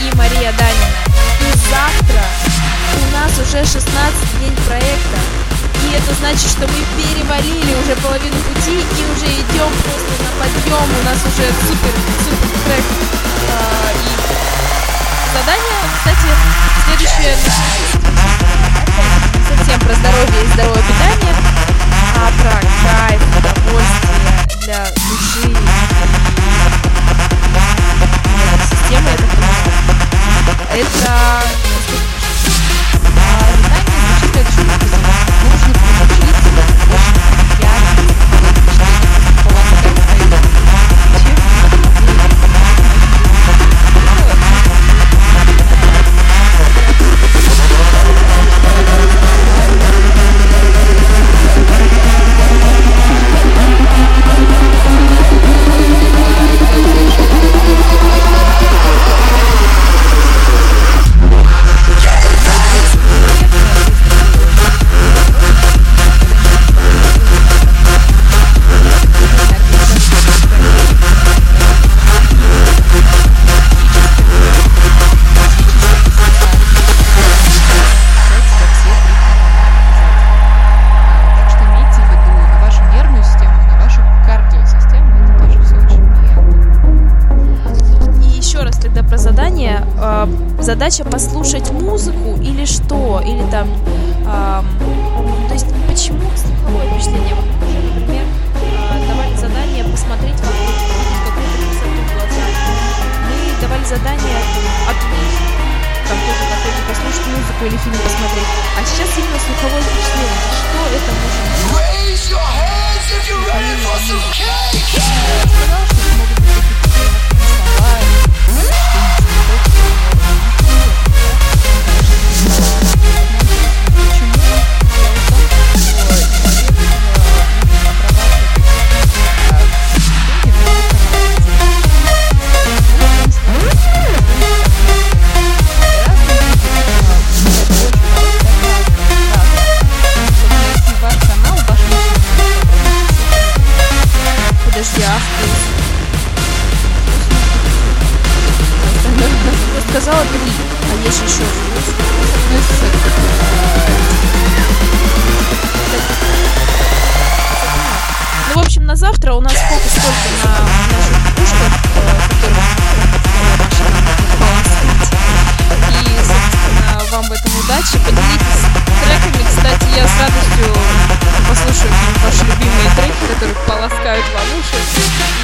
и Мария Данина. И завтра у нас уже 16 день проекта. И это значит, что мы перевалили уже половину пути и уже идем просто на подъем. У нас уже супер, супер трек. А, и задание, кстати, следующее задача послушать музыку или что? Или там... ам, то есть почему слуховое впечатление? Уже, например, э, давали задание посмотреть вокруг, какую-то красоту глазами. Мы давали задание отвлечь. Там тоже какой-то послушать музыку или фильм посмотреть. А сейчас именно слуховое впечатление. Что это может сказала три, а есть еще. Ну, в общем, на завтра у нас фокус только на наших пушках, э, которых И, собственно, вам в этом удачи. Поделитесь треками. Кстати, я с радостью послушаю ваши любимые треки, которые полоскают вам уши.